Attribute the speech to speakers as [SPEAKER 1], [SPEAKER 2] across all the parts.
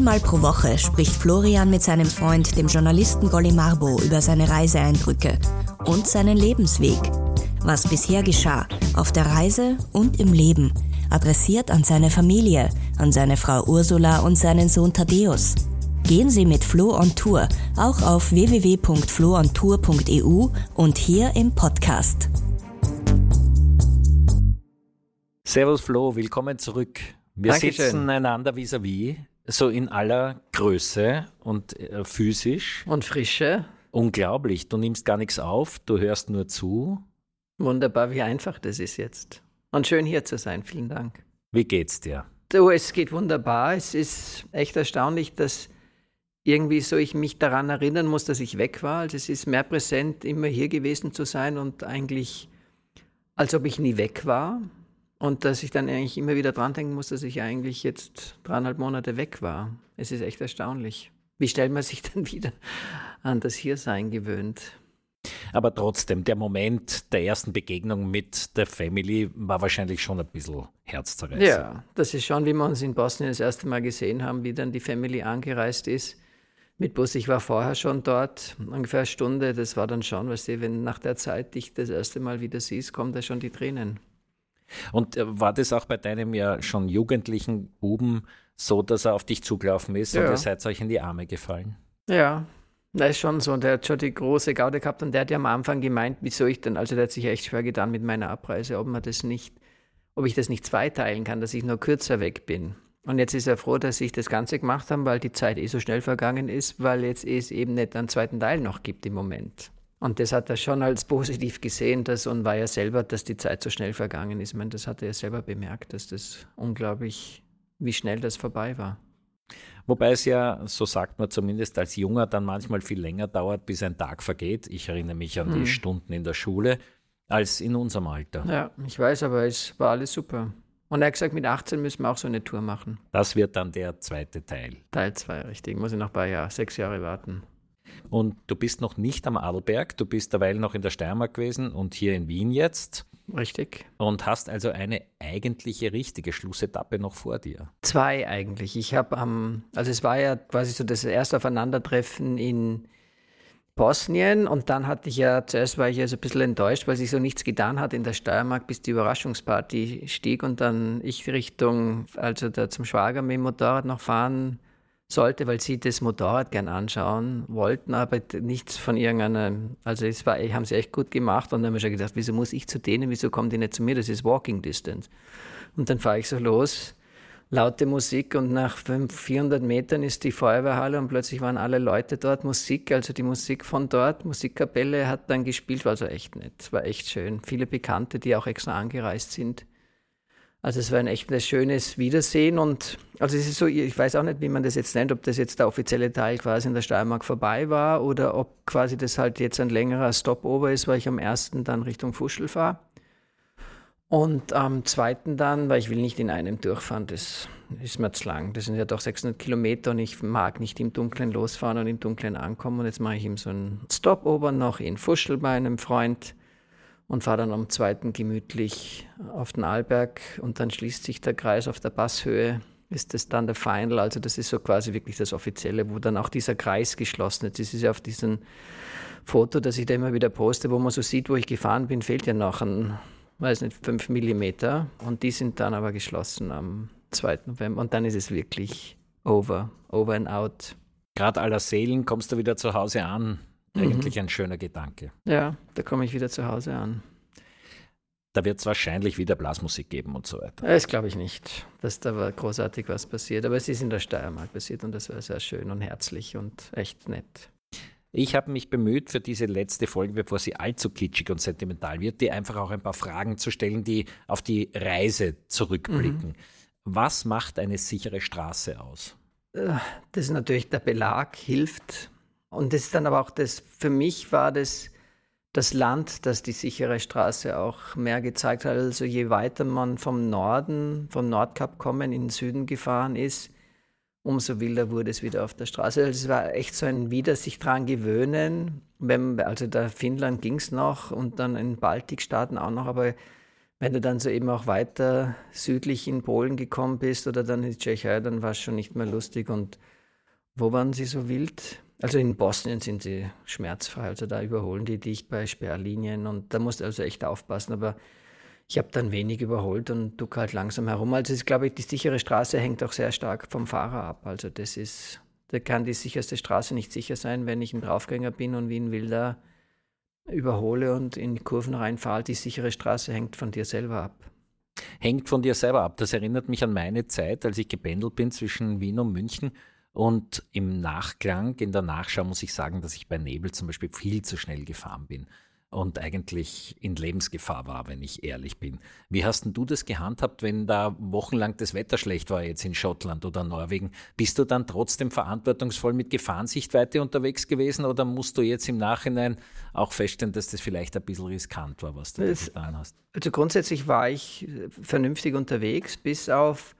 [SPEAKER 1] Einmal pro Woche spricht Florian mit seinem Freund, dem Journalisten Golly Marbo, über seine Reiseeindrücke und seinen Lebensweg. Was bisher geschah, auf der Reise und im Leben, adressiert an seine Familie, an seine Frau Ursula und seinen Sohn Thaddeus. Gehen Sie mit Flo on Tour auch auf www.floontour.eu und hier im Podcast.
[SPEAKER 2] Servus Flo, willkommen zurück. Wir
[SPEAKER 3] Dankeschön.
[SPEAKER 2] sitzen einander vis-à-vis, so in aller Größe und äh, physisch.
[SPEAKER 3] Und Frische.
[SPEAKER 2] Unglaublich, du nimmst gar nichts auf, du hörst nur zu.
[SPEAKER 3] Wunderbar, wie einfach das ist jetzt. Und schön hier zu sein. Vielen Dank.
[SPEAKER 2] Wie geht's dir?
[SPEAKER 3] Du, es geht wunderbar. Es ist echt erstaunlich, dass irgendwie so ich mich daran erinnern muss, dass ich weg war. Also es ist mehr präsent, immer hier gewesen zu sein und eigentlich, als ob ich nie weg war. Und dass ich dann eigentlich immer wieder dran denken muss, dass ich eigentlich jetzt dreieinhalb Monate weg war. Es ist echt erstaunlich. Wie stellt man sich dann wieder an das Hiersein gewöhnt?
[SPEAKER 2] Aber trotzdem, der Moment der ersten Begegnung mit der Family war wahrscheinlich schon ein bisschen herzzerreißend.
[SPEAKER 3] Ja, das ist schon, wie wir uns in Bosnien das erste Mal gesehen haben, wie dann die Family angereist ist. Mit Bus, ich war vorher schon dort, ungefähr eine Stunde. Das war dann schon, weißt du, wenn nach der Zeit dich das erste Mal wieder siehst, kommen da schon die Tränen.
[SPEAKER 2] Und äh, war das auch bei deinem ja schon jugendlichen Buben so, dass er auf dich zugelaufen ist und
[SPEAKER 3] Ja.
[SPEAKER 2] ihr seid euch in die Arme gefallen?
[SPEAKER 3] Ja, das ist schon so. Der hat schon die große Gaude gehabt und der hat ja am Anfang gemeint, wieso ich dann, also der hat sich echt schwer getan mit meiner Abreise, ob man das nicht, ob ich das nicht zweiteilen kann, dass ich nur kürzer weg bin. Und jetzt ist er froh, dass ich das Ganze gemacht habe, weil die Zeit eh so schnell vergangen ist, weil jetzt eh es eben nicht einen zweiten Teil noch gibt im Moment. Und das hat er schon als positiv gesehen, dass, und war ja selber, dass die Zeit so schnell vergangen ist. Ich meine, das hat er ja selber bemerkt, dass das unglaublich, wie schnell das vorbei war.
[SPEAKER 2] Wobei es ja, so sagt man zumindest als Junger, dann manchmal viel länger dauert, bis ein Tag vergeht. Ich erinnere mich an die Stunden in der Schule, als in unserem Alter.
[SPEAKER 3] Ja, ich weiß, aber es war alles super. Und er hat gesagt, mit 18 müssen wir auch so eine Tour machen.
[SPEAKER 2] Das wird dann der zweite Teil.
[SPEAKER 3] Teil 2, richtig. Muss ich noch ein paar Jahre, sechs Jahre warten.
[SPEAKER 2] Und du bist noch nicht am Adelberg, du bist derweil noch in der Steiermark gewesen und hier in Wien jetzt
[SPEAKER 3] Richtig.
[SPEAKER 2] und hast also eine eigentliche richtige Schlussetappe noch vor dir.
[SPEAKER 3] Zwei eigentlich. Ich habe am, also es war ja quasi so das erste Aufeinandertreffen in Bosnien und dann hatte ich ja, zuerst war ich ja so ein bisschen enttäuscht, weil sich so nichts getan hat in der Steiermark, bis die Überraschungsparty stieg und dann ich Richtung, also da zum Schwager mit dem Motorrad noch fahren sollte, weil sie das Motorrad gern anschauen wollten, aber nichts von irgendeiner, also es war, haben sie echt gut gemacht und dann habe ich schon gedacht, wieso muss ich zu denen, wieso kommen die nicht zu mir, das ist Walking Distance. Und dann fahre ich so los, laute Musik und nach 500, 400 Metern ist die Feuerwehrhalle und plötzlich waren alle Leute dort, Musik, also die Musik von dort, Musikkapelle hat dann gespielt, war also echt nett, war echt schön. Viele Bekannte, die auch extra angereist sind. Also es war ein echt ein schönes Wiedersehen und also es ist so, ich weiß auch nicht, wie man das jetzt nennt, ob das jetzt der offizielle Teil quasi in der Steiermark vorbei war oder ob quasi das halt jetzt ein längerer Stopover ist, weil ich am ersten dann Richtung Fuschel fahre. Und am zweiten dann, weil ich will nicht in einem durchfahren, das ist mir zu lang. Das sind ja doch 600 Kilometer und ich mag nicht im Dunkeln losfahren und im Dunkeln ankommen. Und jetzt mache ich eben so einen Stopover noch in Fuschel bei einem Freund und fahre dann am zweiten gemütlich auf den Arlberg und dann schließt sich der Kreis auf der Passhöhe. Ist das dann der Final? Also das ist so quasi wirklich das Offizielle, wo dann auch dieser Kreis geschlossen ist. Das ist ja auf diesem Foto, das ich da immer wieder poste, wo man so sieht, wo ich gefahren bin, fehlt ja noch ein, weiß nicht, fünf Millimeter. Und die sind dann aber geschlossen am 2. November. Und dann ist es wirklich over, over and out.
[SPEAKER 2] Gerade aller Seelen kommst du wieder zu Hause an. Eigentlich ein schöner Gedanke.
[SPEAKER 3] Ja, da komme ich wieder zu Hause an.
[SPEAKER 2] Da wird es wahrscheinlich wieder Blasmusik geben und so weiter.
[SPEAKER 3] Das glaube ich nicht, dass da großartig was passiert. Aber es ist in der Steiermark passiert und das war sehr schön und herzlich und echt nett.
[SPEAKER 2] Ich habe mich bemüht, für diese letzte Folge, bevor sie allzu kitschig und sentimental wird, dir einfach auch ein paar Fragen zu stellen, die auf die Reise zurückblicken. Was macht eine sichere Straße aus?
[SPEAKER 3] Äh, das ist natürlich der Belag, hilft. Und das ist dann aber auch das, für mich war das das Land, das die sichere Straße auch mehr gezeigt hat. Also je weiter man vom Norden, vom Nordkap kommen, in den Süden gefahren ist, umso wilder wurde es wieder auf der Straße. Also es war echt so ein Wieder sich dran gewöhnen. Wenn, also da Finnland ging es noch und dann in Baltikstaaten auch noch, aber wenn du dann so eben auch weiter südlich in Polen gekommen bist oder dann in die Tschechei, dann war es schon nicht mehr lustig. Und wo waren sie so wild? Also in Bosnien sind sie schmerzfrei, also da überholen die dich bei Sperrlinien und da musst du also echt aufpassen. Aber ich habe dann wenig überholt und duck halt langsam herum. Also ich glaube, die sichere Straße hängt auch sehr stark vom Fahrer ab. Also das ist, da kann die sicherste Straße nicht sicher sein, wenn ich ein Draufgänger bin und wie ein Wilder überhole und in Kurven reinfahre. Die sichere Straße hängt von dir selber ab.
[SPEAKER 2] Hängt von dir selber ab. Das erinnert mich an meine Zeit, als ich gependelt bin zwischen Wien und München und im Nachklang, in der Nachschau muss ich sagen, dass ich bei Nebel zum Beispiel viel zu schnell gefahren bin und eigentlich in Lebensgefahr war, wenn ich ehrlich bin. Wie hast denn du das gehandhabt, wenn da wochenlang das Wetter schlecht war, jetzt in Schottland oder Norwegen? Bist du dann trotzdem verantwortungsvoll mit Gefahrensichtweite unterwegs gewesen oder musst du jetzt im Nachhinein auch feststellen, dass das vielleicht ein bisschen riskant war, was du da getan hast?
[SPEAKER 3] Also grundsätzlich war ich vernünftig unterwegs, bis auf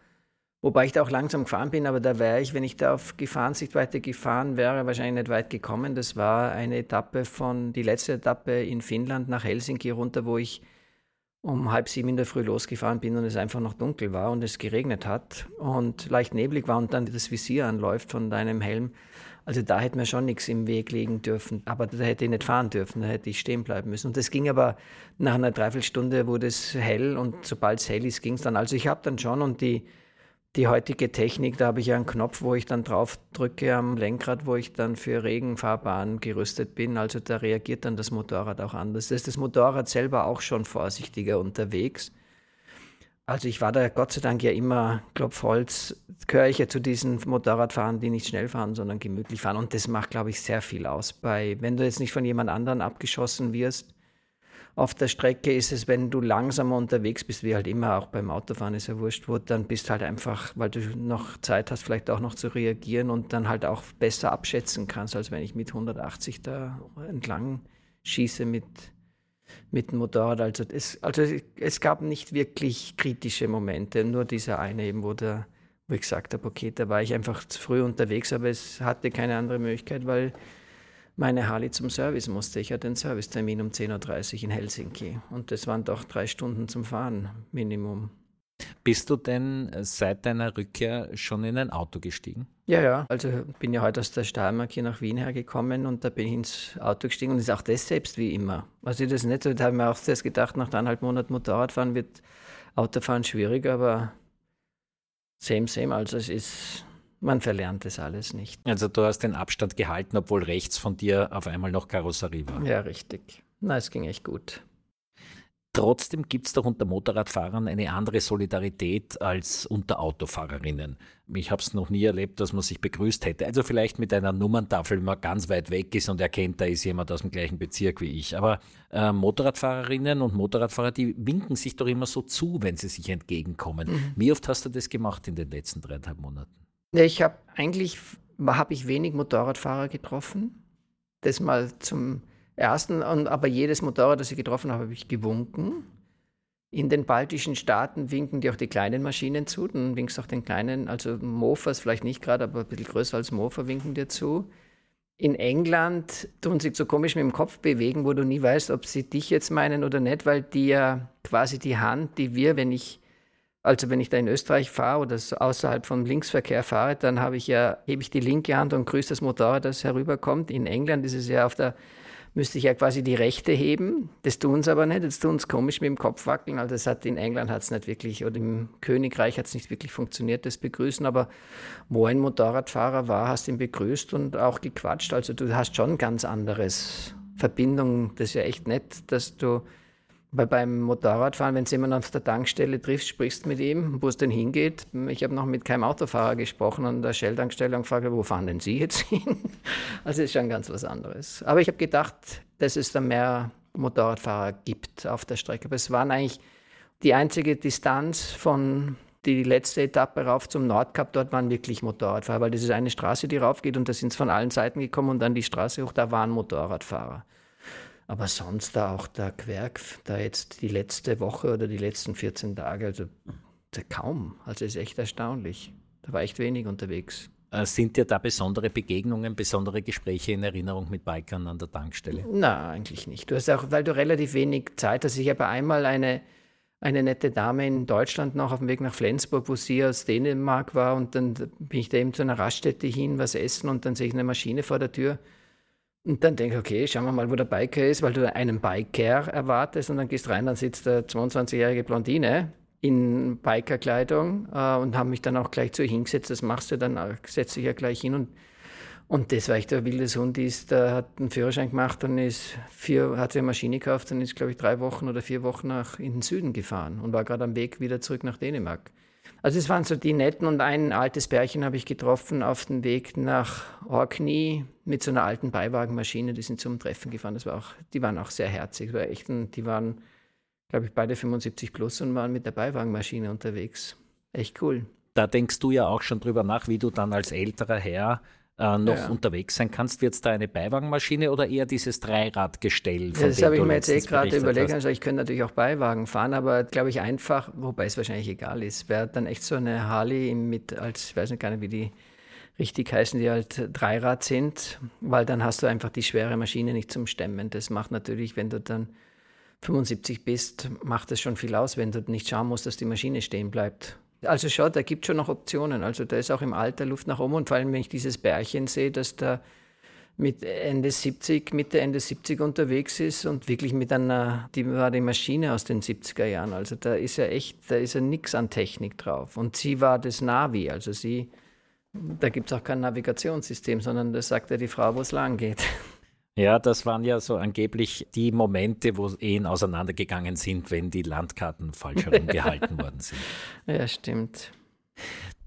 [SPEAKER 3] Wobei ich da auch langsam gefahren bin, aber da wäre ich, wenn ich da auf Gefahrensichtweite gefahren wäre, wahrscheinlich nicht weit gekommen. Das war eine Etappe von, die letzte Etappe in Finnland nach Helsinki runter, wo ich um halb sieben in der Früh losgefahren bin und es einfach noch dunkel war und es geregnet hat und leicht neblig war und dann das Visier anläuft von deinem Helm. Also da hätte mir schon nichts im Weg liegen dürfen, aber da hätte ich nicht fahren dürfen, da hätte ich stehen bleiben müssen. Und das ging aber nach einer Dreiviertelstunde wurde es hell und sobald es hell ist, ging es dann. Also ich habe dann schon und die die heutige Technik, da habe ich ja einen Knopf, wo ich dann drauf drücke am Lenkrad, wo ich dann für Regenfahrbahn gerüstet bin. Also da reagiert dann das Motorrad auch anders. Da ist das Motorrad selber auch schon vorsichtiger unterwegs. Also ich war da Gott sei Dank ja immer, Klopfholz, gehöre ich ja zu diesen Motorradfahrern, die nicht schnell fahren, sondern gemütlich fahren. Und das macht, glaube ich, sehr viel aus. Bei, wenn du jetzt nicht von jemand anderen abgeschossen wirst, auf der Strecke ist es, wenn du langsamer unterwegs bist, wie halt immer, auch beim Autofahren ist ja wurscht, wo dann bist halt einfach, weil du noch Zeit hast, vielleicht auch noch zu reagieren und dann halt auch besser abschätzen kannst, als wenn ich mit 180 da entlang schieße mit, mit dem Motorrad. Also es, also es gab nicht wirklich kritische Momente, nur dieser eine eben, wo, der, wo ich gesagt habe, okay, da war ich einfach zu früh unterwegs, aber es hatte keine andere Möglichkeit, weil meine Harley zum Service musste. Ich hatte einen Servicetermin um 10.30 Uhr in Helsinki und das waren doch drei Stunden zum Fahren Minimum.
[SPEAKER 2] Bist du denn seit deiner Rückkehr schon in ein Auto gestiegen?
[SPEAKER 3] Ja, ja. Also bin ja heute aus der Steiermark hier nach Wien hergekommen und da bin ich ins Auto gestiegen und ist auch das selbst wie immer. Also das nicht so, da habe ich mir auch zuerst gedacht, nach eineinhalb Monaten Motorradfahren wird Autofahren schwieriger, aber same, same. Also es ist man verlernt das alles nicht.
[SPEAKER 2] Also du hast den Abstand gehalten, obwohl rechts von dir auf einmal noch Karosserie war.
[SPEAKER 3] Ja, richtig. Na, es ging echt gut.
[SPEAKER 2] Trotzdem gibt es doch unter Motorradfahrern eine andere Solidarität als unter Autofahrerinnen. Ich habe es noch nie erlebt, dass man sich begrüßt hätte. Also vielleicht mit einer Nummerntafel, wenn man ganz weit weg ist und erkennt, da ist jemand aus dem gleichen Bezirk wie ich. Aber äh, Motorradfahrerinnen und Motorradfahrer, die winken sich doch immer so zu, wenn sie sich entgegenkommen. Mhm. Wie oft hast du das gemacht in den letzten dreieinhalb Monaten?
[SPEAKER 3] Ich habe eigentlich habe ich wenig Motorradfahrer getroffen. Das mal zum ersten, und, aber jedes Motorrad, das ich getroffen habe, habe ich gewunken. In den baltischen Staaten winken dir auch die kleinen Maschinen zu. Dann winkst auch den kleinen, also Mofas vielleicht nicht gerade, aber ein bisschen größer als Mofa winken dir zu. In England tun sie so komisch mit dem Kopf bewegen, wo du nie weißt, ob sie dich jetzt meinen oder nicht, weil die ja quasi die Hand, die wir, wenn ich also wenn ich da in Österreich fahre oder außerhalb vom Linksverkehr fahre, dann habe ich ja, hebe ich die linke Hand und grüße das Motorrad, das herüberkommt. In England ist es ja auf der, müsste ich ja quasi die rechte heben. Das tun sie aber nicht. Jetzt tun sie komisch mit dem Kopf wackeln. Also das hat in England hat es nicht wirklich, oder im Königreich hat es nicht wirklich funktioniert, das Begrüßen. Aber wo ein Motorradfahrer war, hast du ihn begrüßt und auch gequatscht. Also du hast schon ganz anderes Verbindung. Das ist ja echt nett, dass du weil beim Motorradfahren, wenn du jemanden auf der Tankstelle triffst, sprichst mit ihm, wo es denn hingeht. Ich habe noch mit keinem Autofahrer gesprochen und der Shell-Tankstelle und gefragt, wo fahren denn Sie jetzt hin? Also ist schon ganz was anderes. Aber ich habe gedacht, dass es da mehr Motorradfahrer gibt auf der Strecke. Aber es waren eigentlich die einzige Distanz von die letzte Etappe rauf zum Nordkap, dort waren wirklich Motorradfahrer, weil das ist eine Straße, die raufgeht und da sind es von allen Seiten gekommen und dann die Straße hoch, da waren Motorradfahrer. Aber sonst da auch der Querk, da jetzt die letzte Woche oder die letzten 14 Tage, also kaum. Also ist echt erstaunlich. Da war echt wenig unterwegs.
[SPEAKER 2] Äh, sind dir da besondere Begegnungen, besondere Gespräche in Erinnerung mit Bikern an der Tankstelle?
[SPEAKER 3] Na, eigentlich nicht. Du hast auch, weil du relativ wenig Zeit hast. Ich habe einmal eine, eine nette Dame in Deutschland noch auf dem Weg nach Flensburg, wo sie aus Dänemark war und dann bin ich da eben zu einer Raststätte hin, was essen und dann sehe ich eine Maschine vor der Tür. Und dann denke ich, okay, schauen wir mal, wo der Biker ist, weil du einen Biker erwartest und dann gehst rein, dann sitzt der 22-jährige Blondine in Bikerkleidung äh, und haben mich dann auch gleich zu hingesetzt. Das machst du dann, setzt dich ja gleich hin und und das war echt ein wildes Hund, ist, der hat einen Führerschein gemacht und ist vier, hat sich eine Maschine gekauft und ist, glaube ich, drei Wochen oder vier Wochen nach in den Süden gefahren und war gerade am Weg wieder zurück nach Dänemark. Also es waren so die netten und ein altes Pärchen habe ich getroffen auf dem Weg nach Orkney mit so einer alten Beiwagenmaschine, die sind zum Treffen gefahren. Das war auch, die waren auch sehr herzig, war echt, die waren glaube ich, beide 75 plus und waren mit der Beiwagenmaschine unterwegs. Echt cool.
[SPEAKER 2] Da denkst du ja auch schon drüber nach, wie du dann als älterer Herr äh, noch ja. unterwegs sein kannst. Wird es da eine Beiwagenmaschine oder eher dieses Dreiradgestell?
[SPEAKER 3] Ja, das habe ich mir jetzt eh gerade überlegt. Also ich könnte natürlich auch Beiwagen fahren, aber glaube ich einfach, wobei es wahrscheinlich egal ist, wäre dann echt so eine Harley mit, als ich weiß nicht gar nicht, wie die richtig heißen, die halt Dreirad sind, weil dann hast du einfach die schwere Maschine nicht zum Stemmen. Das macht natürlich, wenn du dann 75 bist, macht es schon viel aus, wenn du nicht schauen musst, dass die Maschine stehen bleibt. Also schau, da gibt es schon noch Optionen. Also da ist auch im Alter Luft nach oben. Und vor allem, wenn ich dieses Bärchen sehe, dass da mit Ende 70, Mitte, Ende 70 unterwegs ist und wirklich mit einer, die war die Maschine aus den 70er Jahren. Also da ist ja echt, da ist ja nichts an Technik drauf. Und sie war das Navi, also sie, da gibt es auch kein Navigationssystem, sondern da sagt ja die Frau, wo es lang geht.
[SPEAKER 2] Ja, das waren ja so angeblich die Momente, wo Ehen auseinandergegangen sind, wenn die Landkarten falsch herumgehalten worden sind.
[SPEAKER 3] Ja, stimmt.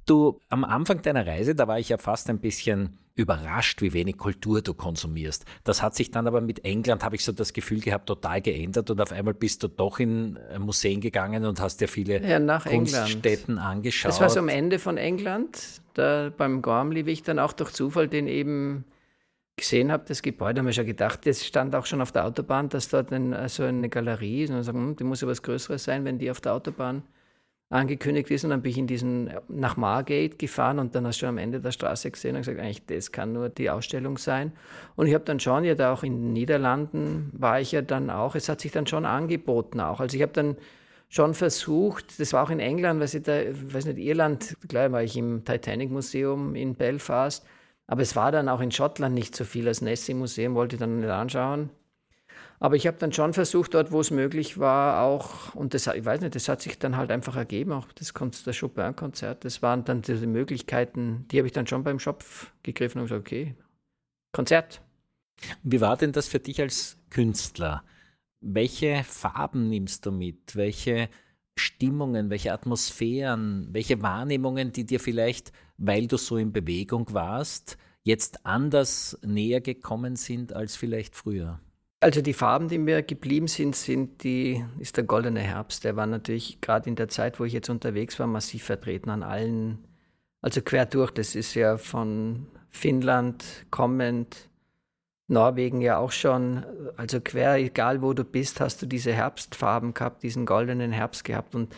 [SPEAKER 2] Du, am Anfang deiner Reise, da war ich ja fast ein bisschen überrascht, wie wenig Kultur du konsumierst. Das hat sich dann aber mit England, habe ich so das Gefühl gehabt, total geändert und auf einmal bist du doch in äh, Museen gegangen und hast dir viele ja, Kunststätten angeschaut.
[SPEAKER 3] Das war so am Ende von England, da beim Gormley, wie ich dann auch durch Zufall den eben gesehen habe, das Gebäude, haben wir schon gedacht, das stand auch schon auf der Autobahn, dass dort ein, so eine Galerie ist. Und dann sagen, hm, die muss ja was Größeres sein, wenn die auf der Autobahn angekündigt ist. Und dann bin ich in diesen, nach Margate gefahren und dann hast du schon am Ende der Straße gesehen und gesagt, eigentlich, das kann nur die Ausstellung sein. Und ich habe dann schon, ja, da auch in den Niederlanden war ich ja dann auch, es hat sich dann schon angeboten auch. Also ich habe dann schon versucht, das war auch in England, weil ich da, weiß nicht, Irland, klar war ich im Titanic Museum in Belfast, aber es war dann auch in Schottland nicht so viel. Das Nessie-Museum wollte ich dann nicht anschauen. Aber ich habe dann schon versucht, dort, wo es möglich war, auch, und das, ich weiß nicht, das hat sich dann halt einfach ergeben, auch das, das Chopin-Konzert, das waren dann diese Möglichkeiten, die habe ich dann schon beim Schopf gegriffen und gesagt, okay, Konzert.
[SPEAKER 2] Wie war denn das für dich als Künstler? Welche Farben nimmst du mit? Welche Stimmungen, welche Atmosphären, welche Wahrnehmungen, die dir vielleicht, weil du so in Bewegung warst, jetzt anders näher gekommen sind als vielleicht früher?
[SPEAKER 3] Also die Farben, die mir geblieben sind, sind die, ist der goldene Herbst. Der war natürlich gerade in der Zeit, wo ich jetzt unterwegs war, massiv vertreten an allen, also quer durch. Das ist ja von Finnland kommend Norwegen ja auch schon, also quer, egal wo du bist, hast du diese Herbstfarben gehabt, diesen goldenen Herbst gehabt und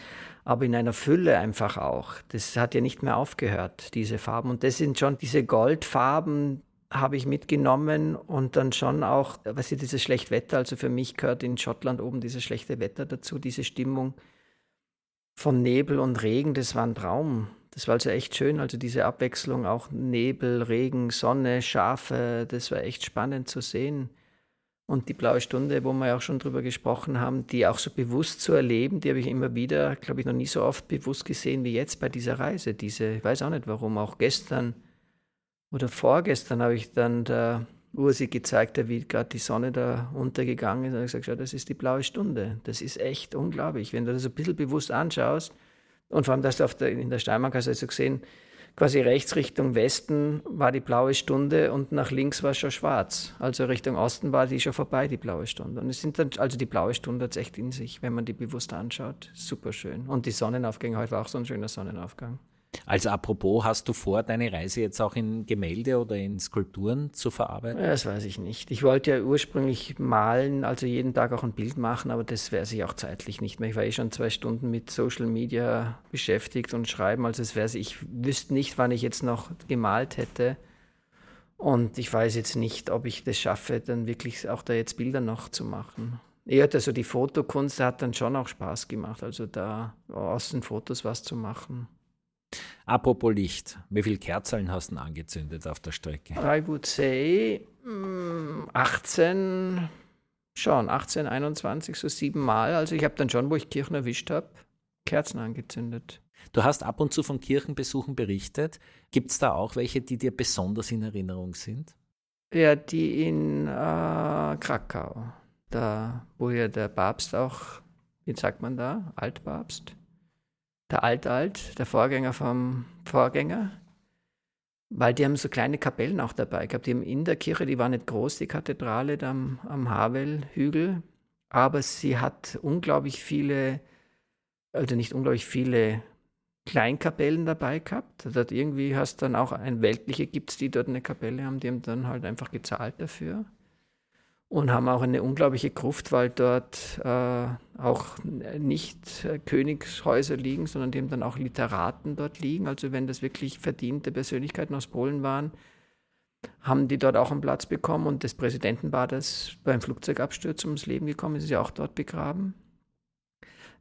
[SPEAKER 3] aber in einer Fülle einfach auch. Das hat ja nicht mehr aufgehört, diese Farben. Und das sind schon diese Goldfarben, habe ich mitgenommen und dann schon auch, was ist dieses Schlechtwetter, also für mich gehört in Schottland oben dieses schlechte Wetter dazu, diese Stimmung von Nebel und Regen, das war ein Traum. Das war also echt schön, also diese Abwechslung, auch Nebel, Regen, Sonne, Schafe, das war echt spannend zu sehen. Und die blaue Stunde, wo wir ja auch schon drüber gesprochen haben, die auch so bewusst zu erleben, die habe ich immer wieder, glaube ich, noch nie so oft bewusst gesehen wie jetzt bei dieser Reise. Diese, ich weiß auch nicht warum, auch gestern oder vorgestern habe ich dann der Ursi gezeigt, wie gerade die Sonne da untergegangen ist. Und ich gesagt, schau, das ist die blaue Stunde. Das ist echt unglaublich. Wenn du das ein bisschen bewusst anschaust, und vor allem, dass du der, in der Steiermark hast du also gesehen, quasi rechts Richtung Westen war die blaue Stunde und nach links war schon schwarz. Also Richtung Osten war die schon vorbei, die blaue Stunde. Und es sind dann, also die blaue Stunde hat es echt in sich, wenn man die bewusst anschaut. Super schön. Und die Sonnenaufgänge, heute war auch so ein schöner Sonnenaufgang.
[SPEAKER 2] Also apropos, hast du vor, deine Reise jetzt auch in Gemälde oder in Skulpturen zu verarbeiten?
[SPEAKER 3] Das weiß ich nicht. Ich wollte ja ursprünglich malen, also jeden Tag auch ein Bild machen, aber das wäre sich auch zeitlich nicht mehr. Ich war eh schon zwei Stunden mit Social Media beschäftigt und schreiben, also es wäre ich wüsste nicht, wann ich jetzt noch gemalt hätte. Und ich weiß jetzt nicht, ob ich das schaffe, dann wirklich auch da jetzt Bilder noch zu machen. Eher also die Fotokunst hat dann schon auch Spaß gemacht, also da aus den Fotos was zu machen.
[SPEAKER 2] Apropos Licht, wie viele Kerzeln hast du angezündet auf der Strecke?
[SPEAKER 3] I would say 18, mm, schon 18, 21, so sieben Mal. Also ich habe dann schon, wo ich Kirchen erwischt habe, Kerzen angezündet.
[SPEAKER 2] Du hast ab und zu von Kirchenbesuchen berichtet. Gibt es da auch welche, die dir besonders in Erinnerung sind?
[SPEAKER 3] Ja, die in äh, Krakau, da wo ja der Papst auch, wie sagt man da, Altpapst, der Alt-Alt, der Vorgänger vom Vorgänger, weil die haben so kleine Kapellen auch dabei gehabt. Die haben in der Kirche, die war nicht groß, die Kathedrale da am, am Havel-Hügel, aber sie hat unglaublich viele, also nicht unglaublich viele Kleinkapellen dabei gehabt. Also irgendwie hast dann auch ein weltliche gibt es, die dort eine Kapelle haben, die haben dann halt einfach gezahlt dafür und haben auch eine unglaubliche Gruft, weil dort äh, auch nicht Königshäuser liegen, sondern die haben dann auch Literaten dort liegen. Also wenn das wirklich verdiente Persönlichkeiten aus Polen waren, haben die dort auch einen Platz bekommen und das Präsidentenpaar, das beim Flugzeugabsturz ums Leben gekommen ist ja auch dort begraben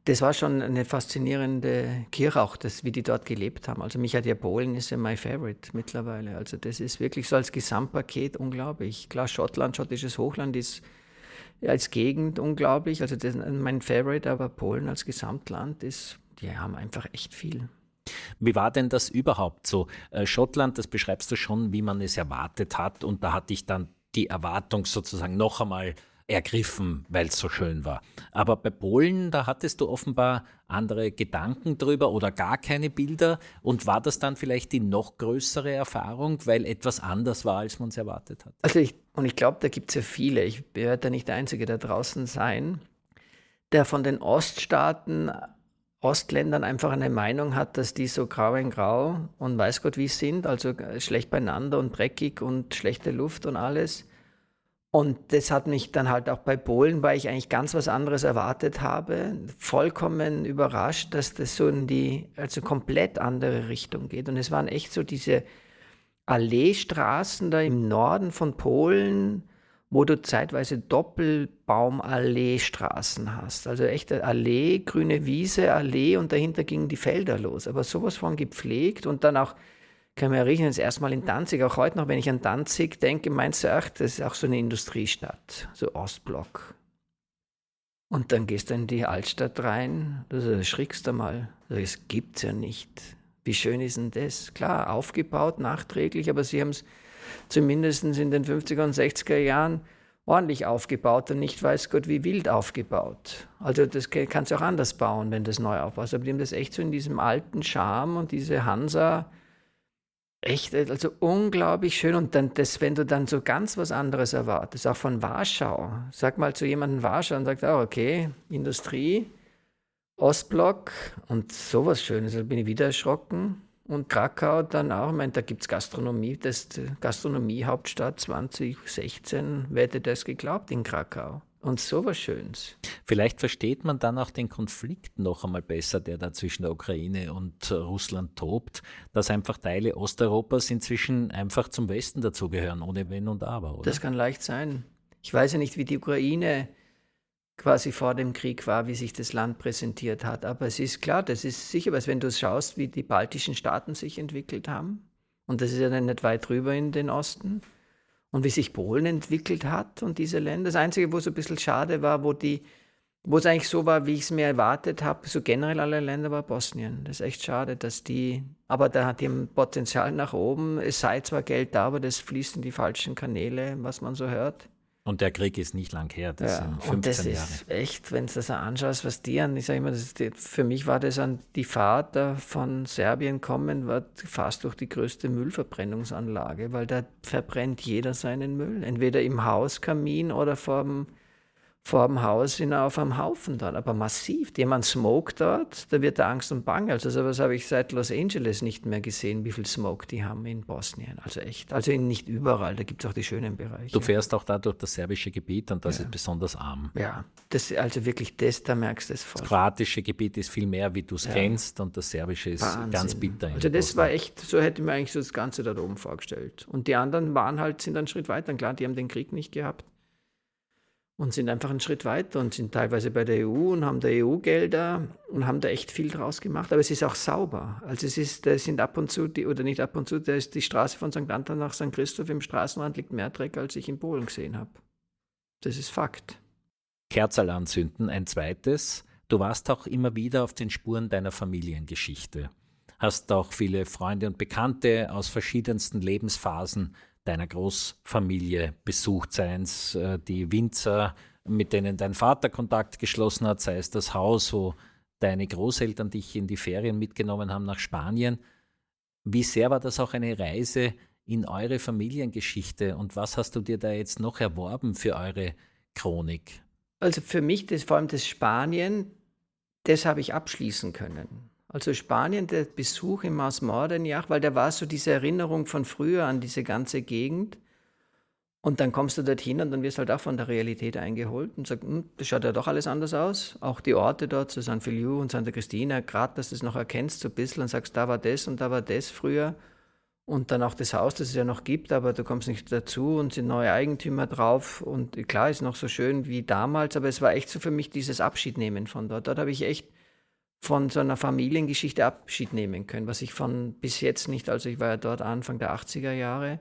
[SPEAKER 3] das war schon eine faszinierende Kirche auch, das, wie die dort gelebt haben. Also mich hat ja Polen ist ja my favorite mittlerweile. Also das ist wirklich so als Gesamtpaket unglaublich. Klar, Schottland, schottisches Hochland ist als Gegend unglaublich. Also das ist mein Favorite, aber Polen als Gesamtland ist, die haben einfach echt viel.
[SPEAKER 2] Wie war denn das überhaupt so? Äh, Schottland, das beschreibst du schon, wie man es erwartet hat. Und da hatte ich dann die Erwartung sozusagen noch einmal ergriffen, weil es so schön war. Aber bei Polen, da hattest du offenbar andere Gedanken drüber oder gar keine Bilder. Und war das dann vielleicht die noch größere Erfahrung, weil etwas anders war, als man es erwartet hat?
[SPEAKER 3] Also ich, und ich glaube, da gibt es ja viele. Ich werde da nicht der Einzige da draußen sein, der von den Oststaaten Ostländern einfach eine Meinung hat, dass die so grau in grau und weiß Gott wie sind, also schlecht beieinander und dreckig und schlechte Luft und alles. Und das hat mich dann halt auch bei Polen, weil ich eigentlich ganz was anderes erwartet habe, vollkommen überrascht, dass das so in die, also komplett andere Richtung geht. Und es waren echt so diese Alleestraßen da im Norden von Polen, wo du zeitweise Doppelbaumalleestraßen hast. Also echte Allee, grüne Wiese, Allee und dahinter gingen die Felder los. Aber sowas von gepflegt und dann auch kann ja riechen, das erste Mal in Danzig, auch heute noch, wenn ich an Danzig denke, meinst du, ach, das ist auch so eine Industriestadt, so Ostblock. Und dann gehst du in die Altstadt rein, da erschrickst du mal, das gibt's ja nicht. Wie schön ist denn das? Klar, aufgebaut, nachträglich, aber sie haben es zumindest in den 50er und 60er Jahren ordentlich aufgebaut und nicht weiß Gott wie wild aufgebaut. Also das kannst du auch anders bauen, wenn das neu aufbaust. Aber die haben das echt so in diesem alten Charme und diese Hansa echt, also unglaublich schön. Und dann, das, wenn du dann so ganz was anderes erwartest, auch von Warschau, sag mal zu jemandem Warschau und sagt, oh, okay, Industrie, Ostblock und sowas Schönes. Da bin ich wieder erschrocken. Und Krakau dann auch, ich meine, da gibt es Gastronomie, das Gastronomie-Hauptstadt 2016, wer hätte das geglaubt in Krakau? Und so was Schönes.
[SPEAKER 2] Vielleicht versteht man dann auch den Konflikt noch einmal besser, der da zwischen der Ukraine und Russland tobt, dass einfach Teile Osteuropas inzwischen einfach zum Westen dazugehören, ohne Wenn und Aber. Oder?
[SPEAKER 3] Das kann leicht sein. Ich weiß ja nicht, wie die Ukraine quasi vor dem Krieg war, wie sich das Land präsentiert hat. Aber es ist klar, das ist sicher was, wenn du schaust, wie die baltischen Staaten sich entwickelt haben. Und das ist ja dann nicht weit rüber in den Osten und wie sich Polen entwickelt hat und diese Länder. Das Einzige, wo es ein bisschen schade war, wo die, wo es eigentlich so war, wie ich es mir erwartet habe, so generell alle Länder war Bosnien. Das ist echt schade, dass die, aber da hat die ein Potenzial nach oben. Es sei zwar Geld da, aber das fließt in die falschen Kanäle, was man so hört.
[SPEAKER 2] Und der Krieg ist nicht lang her, das ja, sind 15
[SPEAKER 3] und das
[SPEAKER 2] Jahre.
[SPEAKER 3] ist echt, wenn du das anschaust, was die an, ich sage immer, ist, für mich war das an die Fahrt von Serbien kommen, war fast durch die größte Müllverbrennungsanlage, weil da verbrennt jeder seinen Müll, entweder im Hauskamin oder vor dem vor dem Haus sind auf einem Haufen dort, aber massiv. Jemand smoke dort, da wird da Angst und Bange. Also sowas habe ich seit Los Angeles nicht mehr gesehen, wie viel Smoke die haben in Bosnien. Also echt. Also nicht überall, da gibt es auch die schönen Bereiche.
[SPEAKER 2] Du fährst auch da durch das serbische Gebiet und das ja. ist besonders arm.
[SPEAKER 3] Ja, das, also wirklich das, da merkst du es voll.
[SPEAKER 2] Das kroatische Gebiet ist viel mehr, wie du es ja. kennst und das serbische ist Wahnsinn. ganz bitter.
[SPEAKER 3] Also das Bosnien. war echt, so hätte ich mir eigentlich so das Ganze da oben vorgestellt. Und die anderen waren halt, sind einen Schritt weiter. Und klar, die haben den Krieg nicht gehabt und sind einfach einen Schritt weiter und sind teilweise bei der EU und haben da EU-Gelder und haben da echt viel draus gemacht. Aber es ist auch sauber. Also es ist, da sind ab und zu, die, oder nicht ab und zu, da ist die Straße von St. Anton nach St. Christoph im Straßenrand liegt mehr Dreck, als ich in Polen gesehen habe. Das ist Fakt.
[SPEAKER 2] Kerzerl anzünden, ein zweites. Du warst auch immer wieder auf den Spuren deiner Familiengeschichte. Hast auch viele Freunde und Bekannte aus verschiedensten Lebensphasen deiner Großfamilie besucht, seien es äh, die Winzer, mit denen dein Vater Kontakt geschlossen hat, sei es das Haus, wo deine Großeltern dich in die Ferien mitgenommen haben nach Spanien. Wie sehr war das auch eine Reise in eure Familiengeschichte und was hast du dir da jetzt noch erworben für eure Chronik?
[SPEAKER 3] Also für mich, das, vor allem das Spanien, das habe ich abschließen können. Also Spanien, der Besuch im Mars Mordenjach, weil da war so diese Erinnerung von früher an diese ganze Gegend. Und dann kommst du dorthin und dann wirst du halt auch von der Realität eingeholt und sagst, hm, das schaut ja doch alles anders aus. Auch die Orte dort, so San Feliu und Santa Cristina, gerade, dass du es noch erkennst so ein bisschen und sagst, da war das und da war das früher. Und dann auch das Haus, das es ja noch gibt, aber du kommst nicht dazu und sind neue Eigentümer drauf. Und klar, ist noch so schön wie damals, aber es war echt so für mich dieses Abschiednehmen von dort. Dort habe ich echt von so einer Familiengeschichte Abschied nehmen können, was ich von bis jetzt nicht, also ich war ja dort Anfang der 80er Jahre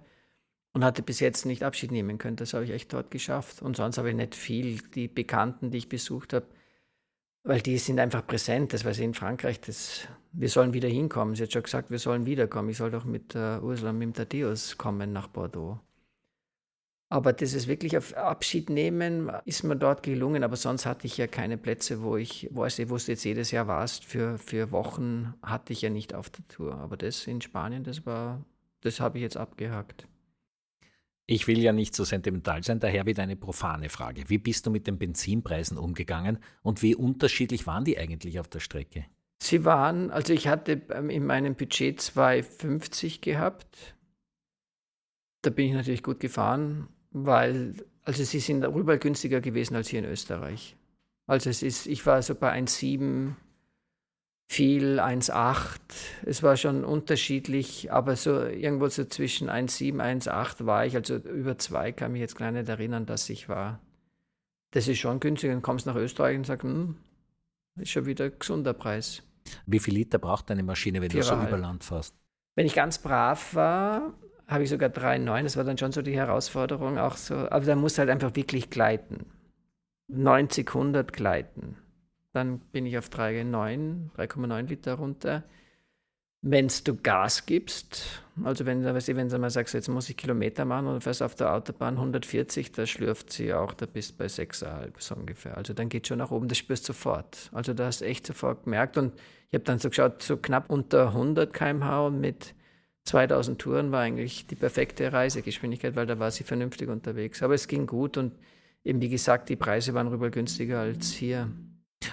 [SPEAKER 3] und hatte bis jetzt nicht Abschied nehmen können. Das habe ich echt dort geschafft. Und sonst habe ich nicht viel. Die Bekannten, die ich besucht habe, weil die sind einfach präsent. Das weiß ich in Frankreich, das, wir sollen wieder hinkommen. Sie hat schon gesagt, wir sollen wiederkommen. Ich soll doch mit äh, Ursula, mit dem kommen nach Bordeaux. Aber das ist wirklich auf Abschied nehmen, ist mir dort gelungen. Aber sonst hatte ich ja keine Plätze, wo ich, wo, wo du jetzt jedes Jahr warst, für, für Wochen hatte ich ja nicht auf der Tour. Aber das in Spanien, das war, das habe ich jetzt abgehakt.
[SPEAKER 2] Ich will ja nicht so sentimental sein, daher wieder eine profane Frage. Wie bist du mit den Benzinpreisen umgegangen und wie unterschiedlich waren die eigentlich auf der Strecke?
[SPEAKER 3] Sie waren, also ich hatte ähm, in meinem Budget 2,50 gehabt. Da bin ich natürlich gut gefahren weil, also sie sind darüber günstiger gewesen als hier in Österreich. Also es ist, ich war so bei 1,7, viel 1,8. Es war schon unterschiedlich, aber so irgendwo so zwischen 1,7, 1,8 war ich. Also über 2 kann mich jetzt gar nicht erinnern, dass ich war. Das ist schon günstig. Dann kommst du nach Österreich und sagst, hm, ist schon wieder ein gesunder Preis.
[SPEAKER 2] Wie viel Liter braucht deine Maschine, wenn Viererhalb. du so über Land fährst?
[SPEAKER 3] Wenn ich ganz brav war, habe ich sogar 3,9. Das war dann schon so die Herausforderung. Auch so, aber da muss halt einfach wirklich gleiten. 90, 100 gleiten. Dann bin ich auf 3,9, 3,9 Liter runter. Wenn du Gas gibst, also wenn, wenn du mal sagst, jetzt muss ich Kilometer machen und fährst auf der Autobahn 140, da schlürft sie auch, da bist du bei 6,5 so ungefähr. Also dann geht schon nach oben, das spürst du sofort. Also da hast du echt sofort gemerkt und ich habe dann so geschaut, so knapp unter 100 km/h und mit 2000 Touren war eigentlich die perfekte Reisegeschwindigkeit, weil da war sie vernünftig unterwegs. Aber es ging gut und eben wie gesagt, die Preise waren rüber günstiger als hier.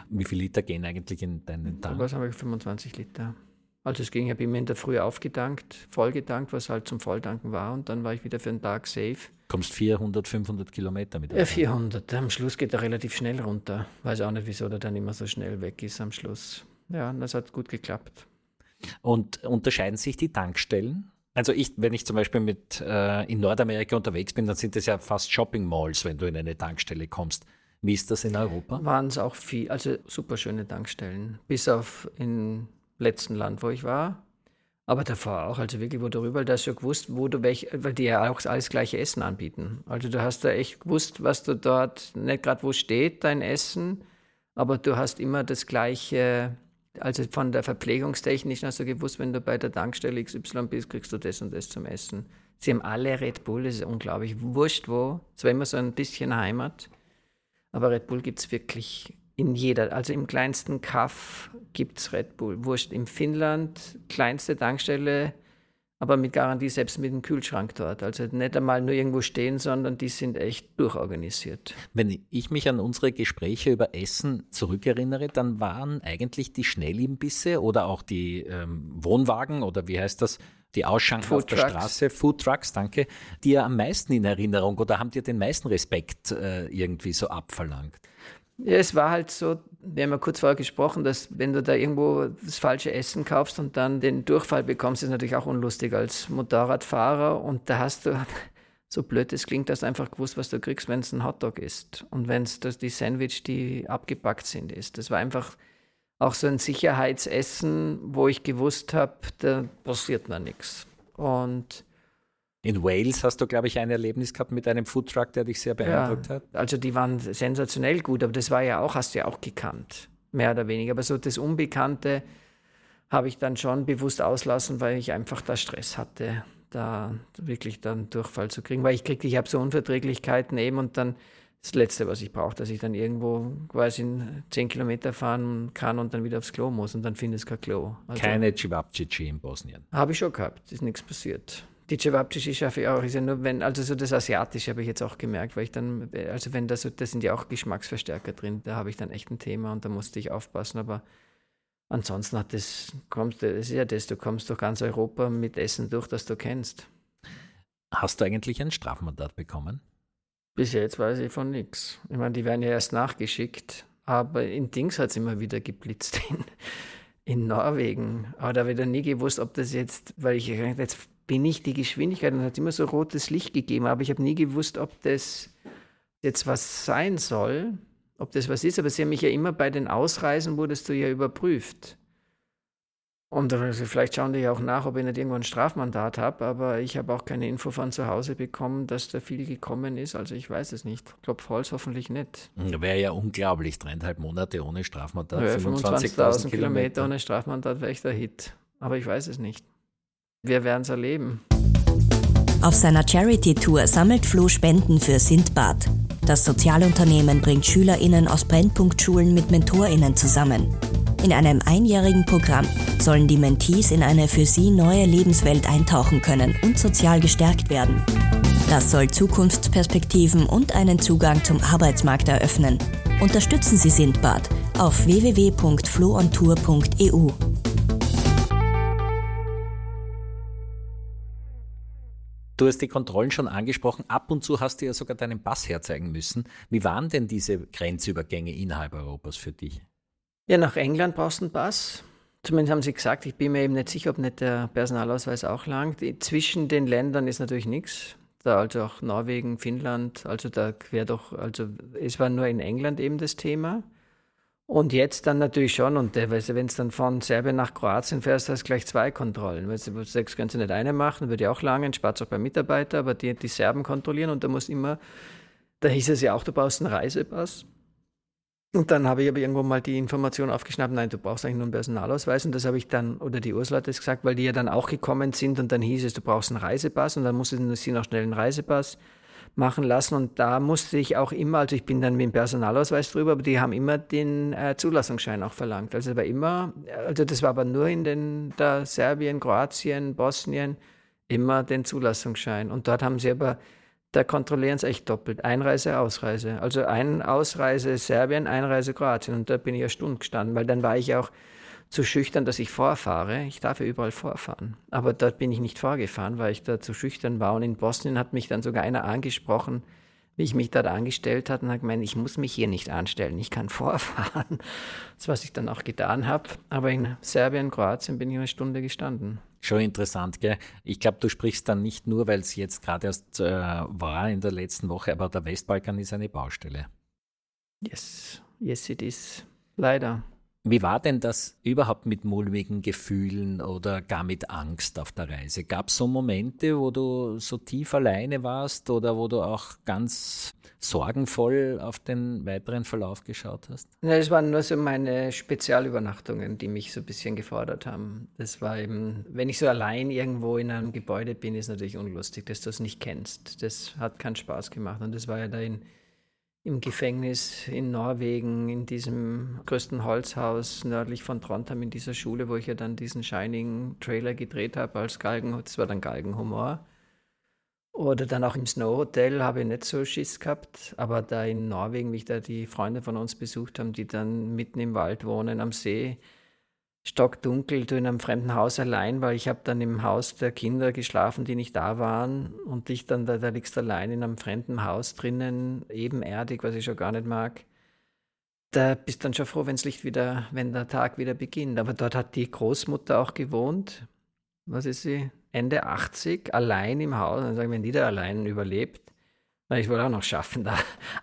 [SPEAKER 2] Wie viele Liter gehen eigentlich in deinen Tank?
[SPEAKER 3] Was habe ich? 25 Liter. Also es ging, ich habe immer in der Früh aufgetankt, vollgetankt, was halt zum Volltanken war und dann war ich wieder für einen Tag safe.
[SPEAKER 2] Kommst 400, 500 Kilometer mit?
[SPEAKER 3] Ja, 400. Am Schluss geht er relativ schnell runter. Weiß auch nicht, wieso der dann immer so schnell weg ist am Schluss. Ja, das hat gut geklappt.
[SPEAKER 2] Und unterscheiden sich die Tankstellen? Also ich, wenn ich zum Beispiel mit äh, in Nordamerika unterwegs bin, dann sind das ja fast Shopping Malls, wenn du in eine Tankstelle kommst. Wie ist das in Europa?
[SPEAKER 3] Waren es auch viel, also super schöne Tankstellen. Bis auf im letzten Land, wo ich war. Aber davor auch, also wirklich, wo du rüber, da hast du gewusst, wo du welch, weil die ja auch alles gleiche Essen anbieten. Also du hast da echt gewusst, was du dort, nicht gerade wo steht dein Essen, aber du hast immer das gleiche also von der Verpflegungstechnischen hast du gewusst, wenn du bei der Tankstelle XY bist, kriegst du das und das zum Essen. Sie haben alle Red Bull, das ist unglaublich. Wurscht wo. Es war immer so ein bisschen Heimat. Aber Red Bull gibt es wirklich in jeder, also im kleinsten Kaff gibt es Red Bull. Wurscht, in Finnland, kleinste Tankstelle, aber mit Garantie selbst mit dem Kühlschrank dort. Also nicht einmal nur irgendwo stehen, sondern die sind echt durchorganisiert.
[SPEAKER 2] Wenn ich mich an unsere Gespräche über Essen zurückerinnere, dann waren eigentlich die Schnellimbisse oder auch die ähm, Wohnwagen oder wie heißt das, die Ausschanken auf der Straße, Food Trucks, danke, die ja am meisten in Erinnerung oder haben dir den meisten Respekt äh, irgendwie so abverlangt?
[SPEAKER 3] Ja, es war halt so, wir haben ja kurz vorher gesprochen, dass wenn du da irgendwo das falsche Essen kaufst und dann den Durchfall bekommst, ist natürlich auch unlustig als Motorradfahrer. Und da hast du, so blöd es klingt, hast du einfach gewusst, was du kriegst, wenn es ein Hotdog ist. Und wenn es die Sandwich, die abgepackt sind, ist. Das war einfach auch so ein Sicherheitsessen, wo ich gewusst habe, da passiert mir nichts. Und
[SPEAKER 2] in Wales hast du, glaube ich, ein Erlebnis gehabt mit einem Foodtruck, der dich sehr beeindruckt ja, hat.
[SPEAKER 3] Also die waren sensationell gut, aber das war ja auch, hast du ja auch gekannt, mehr oder weniger. Aber so das Unbekannte habe ich dann schon bewusst auslassen, weil ich einfach da Stress hatte, da wirklich dann Durchfall zu kriegen. Weil ich kriegte, ich habe so Unverträglichkeiten eben und dann das Letzte, was ich brauche, dass ich dann irgendwo quasi zehn Kilometer fahren kann und dann wieder aufs Klo muss und dann finde ich kein Klo.
[SPEAKER 2] Also, Keine Cevapcici in Bosnien.
[SPEAKER 3] Habe ich schon gehabt, ist nichts passiert. Die Cevapcici schaffe ich auch. Ist ja nur, wenn, also so das Asiatische habe ich jetzt auch gemerkt, weil ich dann, also wenn das, da sind ja auch Geschmacksverstärker drin, da habe ich dann echt ein Thema und da musste ich aufpassen, aber ansonsten hat das, kommst du, das ist ja das, du kommst durch ganz Europa mit Essen durch, das du kennst.
[SPEAKER 2] Hast du eigentlich ein Strafmandat bekommen?
[SPEAKER 3] Bis jetzt weiß ich von nichts. Ich meine, die werden ja erst nachgeschickt, aber in Dings hat es immer wieder geblitzt in, in Norwegen. Aber da habe ich dann nie gewusst, ob das jetzt, weil ich jetzt bin ich die Geschwindigkeit und hat immer so rotes Licht gegeben, aber ich habe nie gewusst, ob das jetzt was sein soll, ob das was ist. Aber sie haben mich ja immer bei den Ausreisen, wurdest du ja überprüft. Und also vielleicht schauen die ja auch nach, ob ich nicht irgendwo ein Strafmandat habe, aber ich habe auch keine Info von zu Hause bekommen, dass da viel gekommen ist. Also ich weiß es nicht. Klopf Holz hoffentlich nicht.
[SPEAKER 2] Wäre ja unglaublich, dreieinhalb Monate ohne Strafmandat, ja,
[SPEAKER 3] 25.000 Kilometer. Kilometer ohne Strafmandat wäre ich der Hit. Aber ich weiß es nicht. Wir werden es erleben.
[SPEAKER 1] Auf seiner Charity-Tour sammelt Flo Spenden für Sindbad. Das Sozialunternehmen bringt SchülerInnen aus Brennpunktschulen mit MentorInnen zusammen. In einem einjährigen Programm sollen die Mentees in eine für sie neue Lebenswelt eintauchen können und sozial gestärkt werden. Das soll Zukunftsperspektiven und einen Zugang zum Arbeitsmarkt eröffnen. Unterstützen Sie Sindbad auf www.floontour.eu.
[SPEAKER 2] Du hast die Kontrollen schon angesprochen. Ab und zu hast du ja sogar deinen Pass herzeigen müssen. Wie waren denn diese Grenzübergänge innerhalb Europas für dich?
[SPEAKER 3] Ja, nach England brauchst du einen Pass. Zumindest haben sie gesagt, ich bin mir eben nicht sicher, ob nicht der Personalausweis auch langt. Zwischen den Ländern ist natürlich nichts. Da also auch Norwegen, Finnland, also da quer doch, also es war nur in England eben das Thema. Und jetzt dann natürlich schon, und wenn es dann von Serbien nach Kroatien fährst, hast du gleich zwei Kontrollen. Weil du sechs kannst du nicht eine machen, würde ja auch lange, spart auch beim Mitarbeiter, aber die, die Serben kontrollieren und da muss immer, da hieß es ja auch, du brauchst einen Reisepass. Und dann habe ich aber irgendwo mal die Information aufgeschnappt, nein, du brauchst eigentlich nur einen Personalausweis. Und das habe ich dann, oder die Ursula hat das gesagt, weil die ja dann auch gekommen sind und dann hieß es, du brauchst einen Reisepass und dann musste sie noch schnell einen Reisepass machen lassen. Und da musste ich auch immer, also ich bin dann mit dem Personalausweis drüber, aber die haben immer den äh, Zulassungsschein auch verlangt. Also war immer, also das war aber nur in den da Serbien, Kroatien, Bosnien, immer den Zulassungsschein. Und dort haben sie aber, da kontrollieren sie echt doppelt. Einreise, Ausreise. Also ein Ausreise Serbien, Einreise Kroatien. Und da bin ich ja Stunden gestanden, weil dann war ich auch zu schüchtern, dass ich vorfahre. Ich darf ja überall vorfahren. Aber dort bin ich nicht vorgefahren, weil ich da zu schüchtern war. Und in Bosnien hat mich dann sogar einer angesprochen, wie ich mich dort angestellt hat und hat gemeint, ich muss mich hier nicht anstellen, ich kann vorfahren. Das, was ich dann auch getan habe. Aber in Serbien, Kroatien bin ich eine Stunde gestanden.
[SPEAKER 2] Schon interessant, gell? Ich glaube, du sprichst dann nicht nur, weil es jetzt gerade erst äh, war in der letzten Woche, aber der Westbalkan ist eine Baustelle.
[SPEAKER 3] Yes, yes it is. Leider.
[SPEAKER 2] Wie war denn das überhaupt mit mulmigen Gefühlen oder gar mit Angst auf der Reise? Gab es so Momente, wo du so tief alleine warst oder wo du auch ganz sorgenvoll auf den weiteren Verlauf geschaut hast?
[SPEAKER 3] Ja, das waren nur so meine Spezialübernachtungen, die mich so ein bisschen gefordert haben. Das war eben, wenn ich so allein irgendwo in einem Gebäude bin, ist natürlich unlustig, dass du es nicht kennst. Das hat keinen Spaß gemacht. Und das war ja da in, im Gefängnis in Norwegen, in diesem größten Holzhaus nördlich von Trondheim, in dieser Schule, wo ich ja dann diesen Shining Trailer gedreht habe als Galgen, das war dann Galgenhumor. Oder dann auch im Snow Hotel habe ich nicht so Schiss gehabt, aber da in Norwegen, wie ich da die Freunde von uns besucht haben, die dann mitten im Wald wohnen, am See, stockdunkel, du in einem fremden Haus allein, weil ich habe dann im Haus der Kinder geschlafen, die nicht da waren und dich dann, da, da liegst allein in einem fremden Haus drinnen, ebenerdig, was ich schon gar nicht mag. Da bist dann schon froh, wenn Licht wieder, wenn der Tag wieder beginnt. Aber dort hat die Großmutter auch gewohnt. Was ist sie? Ende 80 allein im Haus. Dann sagen, wenn die da allein überlebt, na, ich wollte auch noch schaffen, da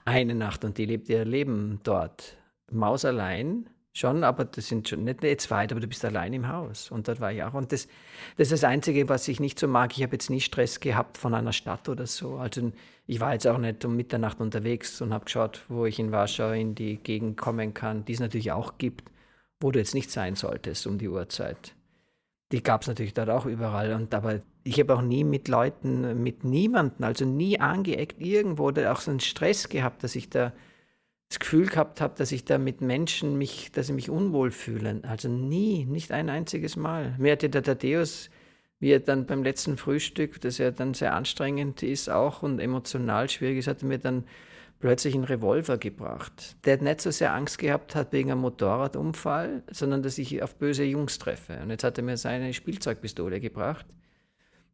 [SPEAKER 3] eine Nacht und die lebt ihr Leben dort. Maus allein, schon, aber das sind schon nicht jetzt weit, aber du bist allein im Haus. Und dort war ich auch. Und das, das ist das Einzige, was ich nicht so mag. Ich habe jetzt nie Stress gehabt von einer Stadt oder so. Also ich war jetzt auch nicht um Mitternacht unterwegs und habe geschaut, wo ich in Warschau in die Gegend kommen kann, die es natürlich auch gibt, wo du jetzt nicht sein solltest um die Uhrzeit die gab es natürlich dort auch überall. Und aber ich habe auch nie mit Leuten, mit niemanden, also nie angeeckt irgendwo auch so einen Stress gehabt, dass ich da das Gefühl gehabt habe, dass ich da mit Menschen mich, dass sie mich unwohl fühlen. Also nie, nicht ein einziges Mal. Mir hatte der Thaddeus, wie er dann beim letzten Frühstück, das ja dann sehr anstrengend ist auch und emotional schwierig ist, hat mir dann plötzlich einen Revolver gebracht, der nicht so sehr Angst gehabt hat wegen einem Motorradunfall, sondern dass ich auf böse Jungs treffe. Und jetzt hat er mir seine Spielzeugpistole gebracht,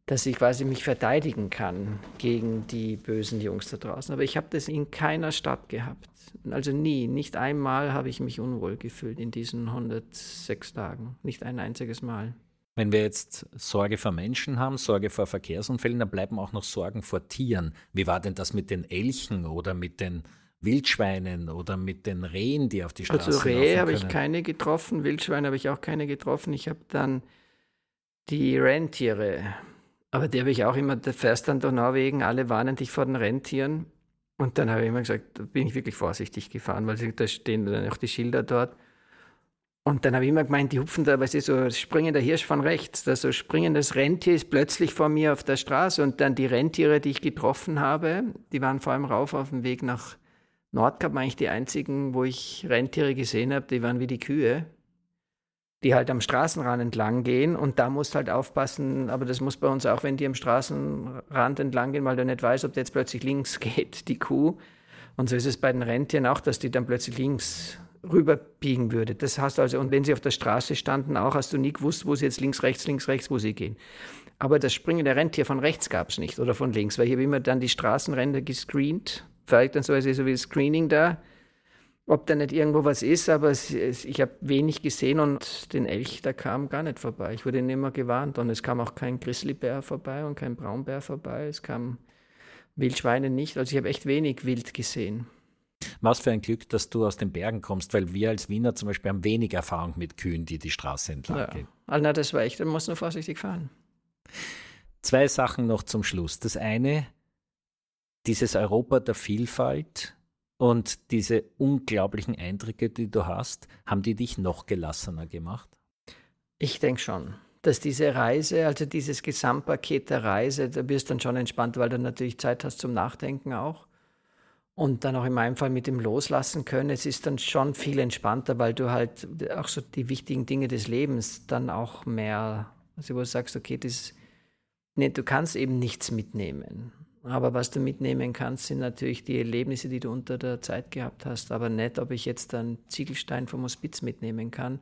[SPEAKER 3] dass ich quasi mich verteidigen kann gegen die bösen Jungs da draußen. Aber ich habe das in keiner Stadt gehabt. Also nie, nicht einmal habe ich mich unwohl gefühlt in diesen 106 Tagen. Nicht ein einziges Mal.
[SPEAKER 2] Wenn wir jetzt Sorge vor Menschen haben, Sorge vor Verkehrsunfällen, dann bleiben auch noch Sorgen vor Tieren. Wie war denn das mit den Elchen oder mit den Wildschweinen oder mit den Rehen, die auf die Straße
[SPEAKER 3] Also Rehe habe ich keine getroffen, Wildschweine habe ich auch keine getroffen. Ich habe dann die Rentiere, aber die habe ich auch immer, der fährst dann durch Norwegen, alle warnen dich vor den Rentieren. Und dann habe ich immer gesagt, da bin ich wirklich vorsichtig gefahren, weil da stehen dann auch die Schilder dort. Und dann habe ich immer gemeint, die hupfen da, was ist so springender Hirsch von rechts. Das so springendes Rentier ist plötzlich vor mir auf der Straße. Und dann die Rentiere, die ich getroffen habe, die waren vor allem rauf auf dem Weg nach Nordkap, eigentlich die einzigen, wo ich Rentiere gesehen habe, die waren wie die Kühe, die halt am Straßenrand entlang gehen. Und da musst halt aufpassen, aber das muss bei uns auch, wenn die am Straßenrand entlang gehen, weil du nicht weißt, ob der jetzt plötzlich links geht, die Kuh. Und so ist es bei den Rentieren auch, dass die dann plötzlich links rüberbiegen würde. Das hast du also, und wenn sie auf der Straße standen, auch hast du nie gewusst, wo sie jetzt links, rechts, links, rechts, wo sie gehen. Aber das springende Rentier von rechts gab es nicht oder von links, weil ich habe immer dann die Straßenränder gescreent, vielleicht dann so, so wie Screening da, ob da nicht irgendwo was ist, aber es, es, ich habe wenig gesehen und den Elch, der kam gar nicht vorbei. Ich wurde mehr gewarnt und es kam auch kein Grizzlybär vorbei und kein Braunbär vorbei. Es kam Wildschweine nicht, also ich habe echt wenig Wild gesehen.
[SPEAKER 2] Was für ein Glück, dass du aus den Bergen kommst, weil wir als Wiener zum Beispiel haben wenig Erfahrung mit Kühen, die die Straße entlang ja. gehen.
[SPEAKER 3] Also, das war echt, da muss nur vorsichtig fahren.
[SPEAKER 2] Zwei Sachen noch zum Schluss. Das eine, dieses Europa der Vielfalt und diese unglaublichen Eindrücke, die du hast, haben die dich noch gelassener gemacht?
[SPEAKER 3] Ich denke schon dass diese Reise, also dieses Gesamtpaket der Reise, da wirst du dann schon entspannt, weil du natürlich Zeit hast zum Nachdenken auch und dann auch in meinem Fall mit dem Loslassen können. Es ist dann schon viel entspannter, weil du halt auch so die wichtigen Dinge des Lebens dann auch mehr, also wo du sagst, okay, das, nee, du kannst eben nichts mitnehmen. Aber was du mitnehmen kannst, sind natürlich die Erlebnisse, die du unter der Zeit gehabt hast, aber nicht, ob ich jetzt einen Ziegelstein vom Hospiz mitnehmen kann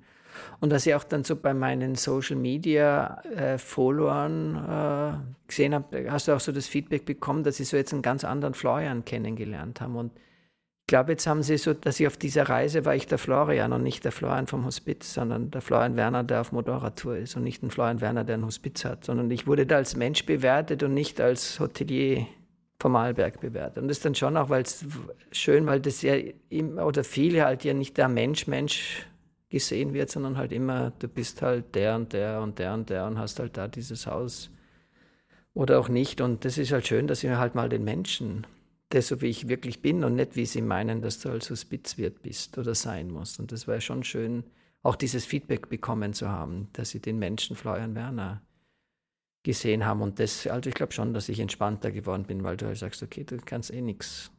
[SPEAKER 3] und was ich auch dann so bei meinen Social Media äh, Followern äh, gesehen habe, hast du auch so das Feedback bekommen, dass sie so jetzt einen ganz anderen Florian kennengelernt haben. Und glaube, jetzt haben sie so, dass ich auf dieser Reise war ich der Florian und nicht der Florian vom Hospiz, sondern der Florian Werner, der auf Motorradtour ist und nicht ein Florian Werner, der ein Hospiz hat, sondern ich wurde da als Mensch bewertet und nicht als Hotelier vom Arlberg bewertet. Und das ist dann schon auch, weil es schön, weil das ja, oder viele halt ja nicht der Mensch, Mensch gesehen wird, sondern halt immer, du bist halt der und der und der und der und hast halt da dieses Haus oder auch nicht. Und das ist halt schön, dass ich halt mal den Menschen das so wie ich wirklich bin und nicht wie sie meinen, dass du als Hospizwirt bist oder sein musst. Und das war schon schön, auch dieses Feedback bekommen zu haben, dass sie den Menschen Florian Werner gesehen haben. Und das, also ich glaube schon, dass ich entspannter geworden bin, weil du halt sagst, okay, du kannst eh nichts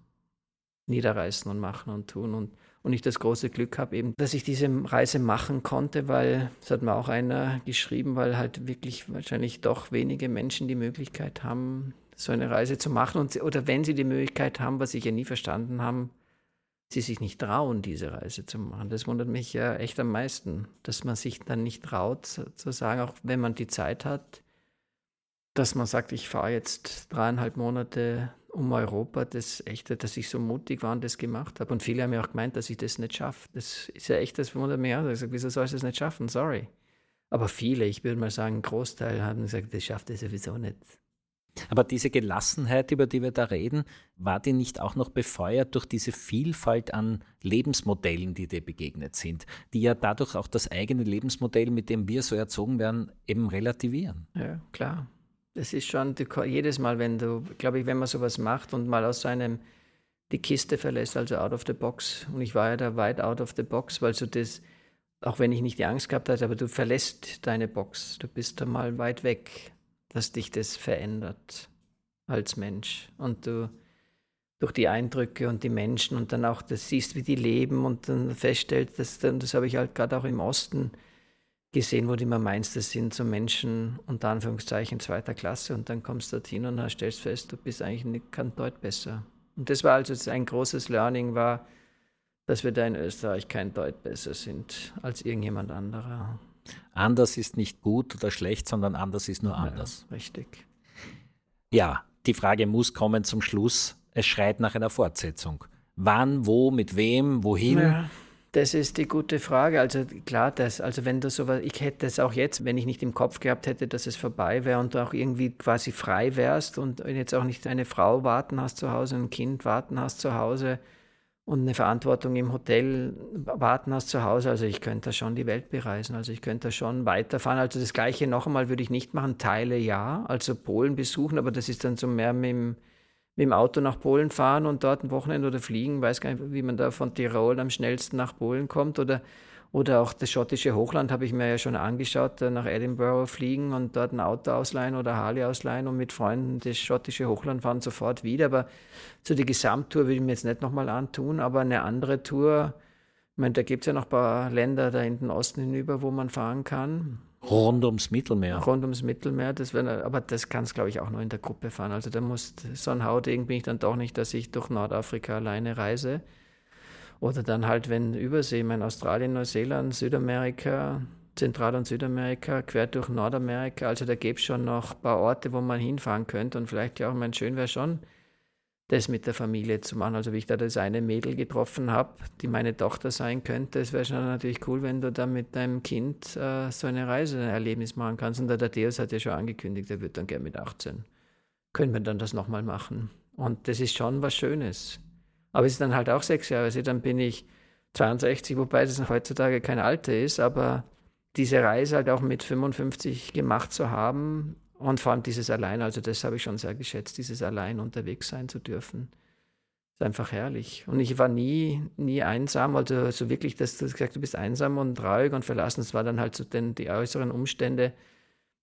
[SPEAKER 3] niederreißen und machen und tun. Und, und ich das große Glück habe eben, dass ich diese Reise machen konnte, weil, das hat mir auch einer geschrieben, weil halt wirklich wahrscheinlich doch wenige Menschen die Möglichkeit haben, so eine Reise zu machen. Und, oder wenn sie die Möglichkeit haben, was ich ja nie verstanden habe, sie sich nicht trauen, diese Reise zu machen. Das wundert mich ja echt am meisten, dass man sich dann nicht traut, zu sagen, auch wenn man die Zeit hat, dass man sagt, ich fahre jetzt dreieinhalb Monate um Europa, das echte, dass ich so mutig war und das gemacht habe. Und viele haben ja auch gemeint, dass ich das nicht schaffe. Das ist ja echt, das wundert mich auch. Ich sage, wieso soll ich das nicht schaffen? Sorry. Aber viele, ich würde mal sagen, ein Großteil haben gesagt, das schafft er sowieso nicht.
[SPEAKER 2] Aber diese Gelassenheit, über die wir da reden, war die nicht auch noch befeuert durch diese Vielfalt an Lebensmodellen, die dir begegnet sind, die ja dadurch auch das eigene Lebensmodell, mit dem wir so erzogen werden, eben relativieren?
[SPEAKER 3] Ja, klar. Das ist schon jedes Mal, wenn du, glaube ich, wenn man sowas macht und mal aus seinem die Kiste verlässt, also out of the box. Und ich war ja da weit out of the box, weil so das, auch wenn ich nicht die Angst gehabt hatte, aber du verlässt deine Box. Du bist da mal weit weg, dass dich das verändert als Mensch. Und du durch die Eindrücke und die Menschen und dann auch das siehst, wie die leben und dann feststellst, dass dann, das habe ich halt gerade auch im Osten gesehen, wo du immer meinst, das sind so Menschen unter Anführungszeichen zweiter Klasse und dann kommst du dorthin und stellst fest, du bist eigentlich kein Deut besser. Und das war also ein großes Learning war, dass wir da in Österreich kein Deut besser sind als irgendjemand anderer.
[SPEAKER 2] Anders ist nicht gut oder schlecht, sondern anders ist nur anders.
[SPEAKER 3] Ja, richtig.
[SPEAKER 2] Ja, die Frage muss kommen zum Schluss. Es schreit nach einer Fortsetzung. Wann, wo, mit wem, wohin? Ja.
[SPEAKER 3] Das ist die gute Frage. Also klar, das, also wenn du sowas, ich hätte es auch jetzt, wenn ich nicht im Kopf gehabt hätte, dass es vorbei wäre und du auch irgendwie quasi frei wärst und jetzt auch nicht eine Frau warten hast zu Hause, ein Kind warten hast zu Hause und eine Verantwortung im Hotel warten hast zu Hause. Also ich könnte da schon die Welt bereisen. Also ich könnte da schon weiterfahren. Also das Gleiche noch einmal würde ich nicht machen. Teile ja, also Polen besuchen, aber das ist dann so mehr mit dem mit dem Auto nach Polen fahren und dort ein Wochenende oder fliegen, weiß gar nicht, wie man da von Tirol am schnellsten nach Polen kommt oder, oder auch das schottische Hochland habe ich mir ja schon angeschaut, nach Edinburgh fliegen und dort ein Auto ausleihen oder Harley ausleihen und mit Freunden das schottische Hochland fahren sofort wieder. Aber so die Gesamttour würde ich mir jetzt nicht nochmal antun, aber eine andere Tour, ich meine, da gibt es ja noch ein paar Länder da in den Osten hinüber, wo man fahren kann.
[SPEAKER 2] Rund ums Mittelmeer.
[SPEAKER 3] Rund ums Mittelmeer, das wär, aber das kann es, glaube ich, auch nur in der Gruppe fahren. Also da muss so ein Hautding bin ich dann doch nicht, dass ich durch Nordafrika alleine reise. Oder dann halt, wenn Übersee, ich meine Australien, Neuseeland, Südamerika, Zentral- und Südamerika, quer durch Nordamerika. Also da gäbe es schon noch ein paar Orte, wo man hinfahren könnte. Und vielleicht ja auch, mein schön wäre schon, das mit der Familie zu machen. Also wie ich da das eine Mädel getroffen habe, die meine Tochter sein könnte, es wäre schon natürlich cool, wenn du da mit deinem Kind äh, so eine Reise, ein Erlebnis machen kannst. Und der Thaddeus hat ja schon angekündigt, er wird dann gerne mit 18. Können wir dann das nochmal machen. Und das ist schon was Schönes. Aber es ist dann halt auch sechs Jahre, also dann bin ich 62, wobei das heutzutage kein Alter ist, aber diese Reise halt auch mit 55 gemacht zu haben, und vor allem dieses Allein, also das habe ich schon sehr geschätzt, dieses Allein unterwegs sein zu dürfen. Ist einfach herrlich. Und ich war nie, nie einsam, also so wirklich, dass du gesagt du bist einsam und traurig und verlassen. Das war dann halt so den, die äußeren Umstände.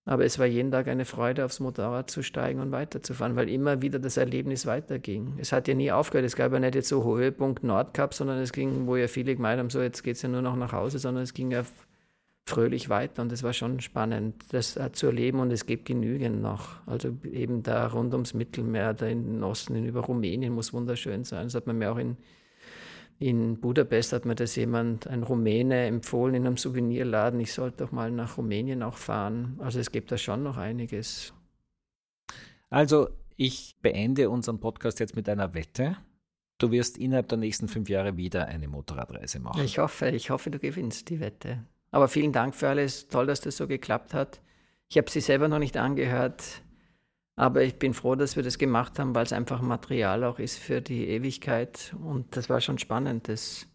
[SPEAKER 3] Aber es war jeden Tag eine Freude, aufs Motorrad zu steigen und weiterzufahren, weil immer wieder das Erlebnis weiterging. Es hat ja nie aufgehört. Es gab ja nicht jetzt so Höhepunkt Nordcup, sondern es ging, wo ja viele gemeint haben, so jetzt geht es ja nur noch nach Hause, sondern es ging ja fröhlich weiter und es war schon spannend, das zu erleben und es gibt genügend noch. Also eben da rund ums Mittelmeer, da in den Osten, über Rumänien muss wunderschön sein. Das hat man mir auch in, in Budapest hat mir das jemand, ein Rumäne, empfohlen in einem Souvenirladen. Ich sollte doch mal nach Rumänien auch fahren. Also es gibt da schon noch einiges.
[SPEAKER 2] Also ich beende unseren Podcast jetzt mit einer Wette. Du wirst innerhalb der nächsten fünf Jahre wieder eine Motorradreise machen.
[SPEAKER 3] Ich hoffe, ich hoffe, du gewinnst die Wette. Aber vielen Dank für alles. Toll, dass das so geklappt hat. Ich habe sie selber noch nicht angehört, aber ich bin froh, dass wir das gemacht haben, weil es einfach Material auch ist für die Ewigkeit. Und das war schon spannend, das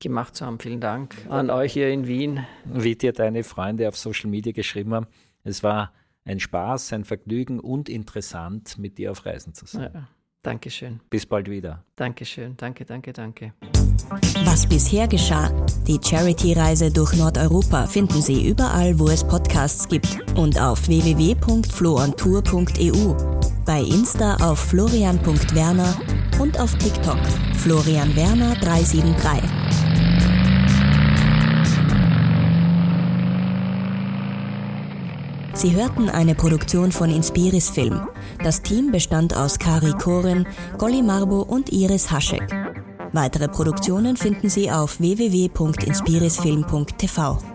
[SPEAKER 3] gemacht zu haben. Vielen Dank an euch hier in Wien.
[SPEAKER 2] Wie dir deine Freunde auf Social Media geschrieben haben, es war ein Spaß, ein Vergnügen und interessant, mit dir auf Reisen zu sein. Ja.
[SPEAKER 3] Dankeschön.
[SPEAKER 2] Bis bald wieder.
[SPEAKER 3] Dankeschön. Danke, danke, danke.
[SPEAKER 1] Was bisher geschah. Die Charity-Reise durch Nordeuropa finden Sie überall, wo es Podcasts gibt und auf www.floontour.eu, bei Insta auf florian.werner und auf TikTok Florian Werner 373. Sie hörten eine Produktion von Inspiris Film. Das Team bestand aus Kari Koren, Golly Marbo und Iris Haschek. Weitere Produktionen finden Sie auf www.inspirisfilm.tv.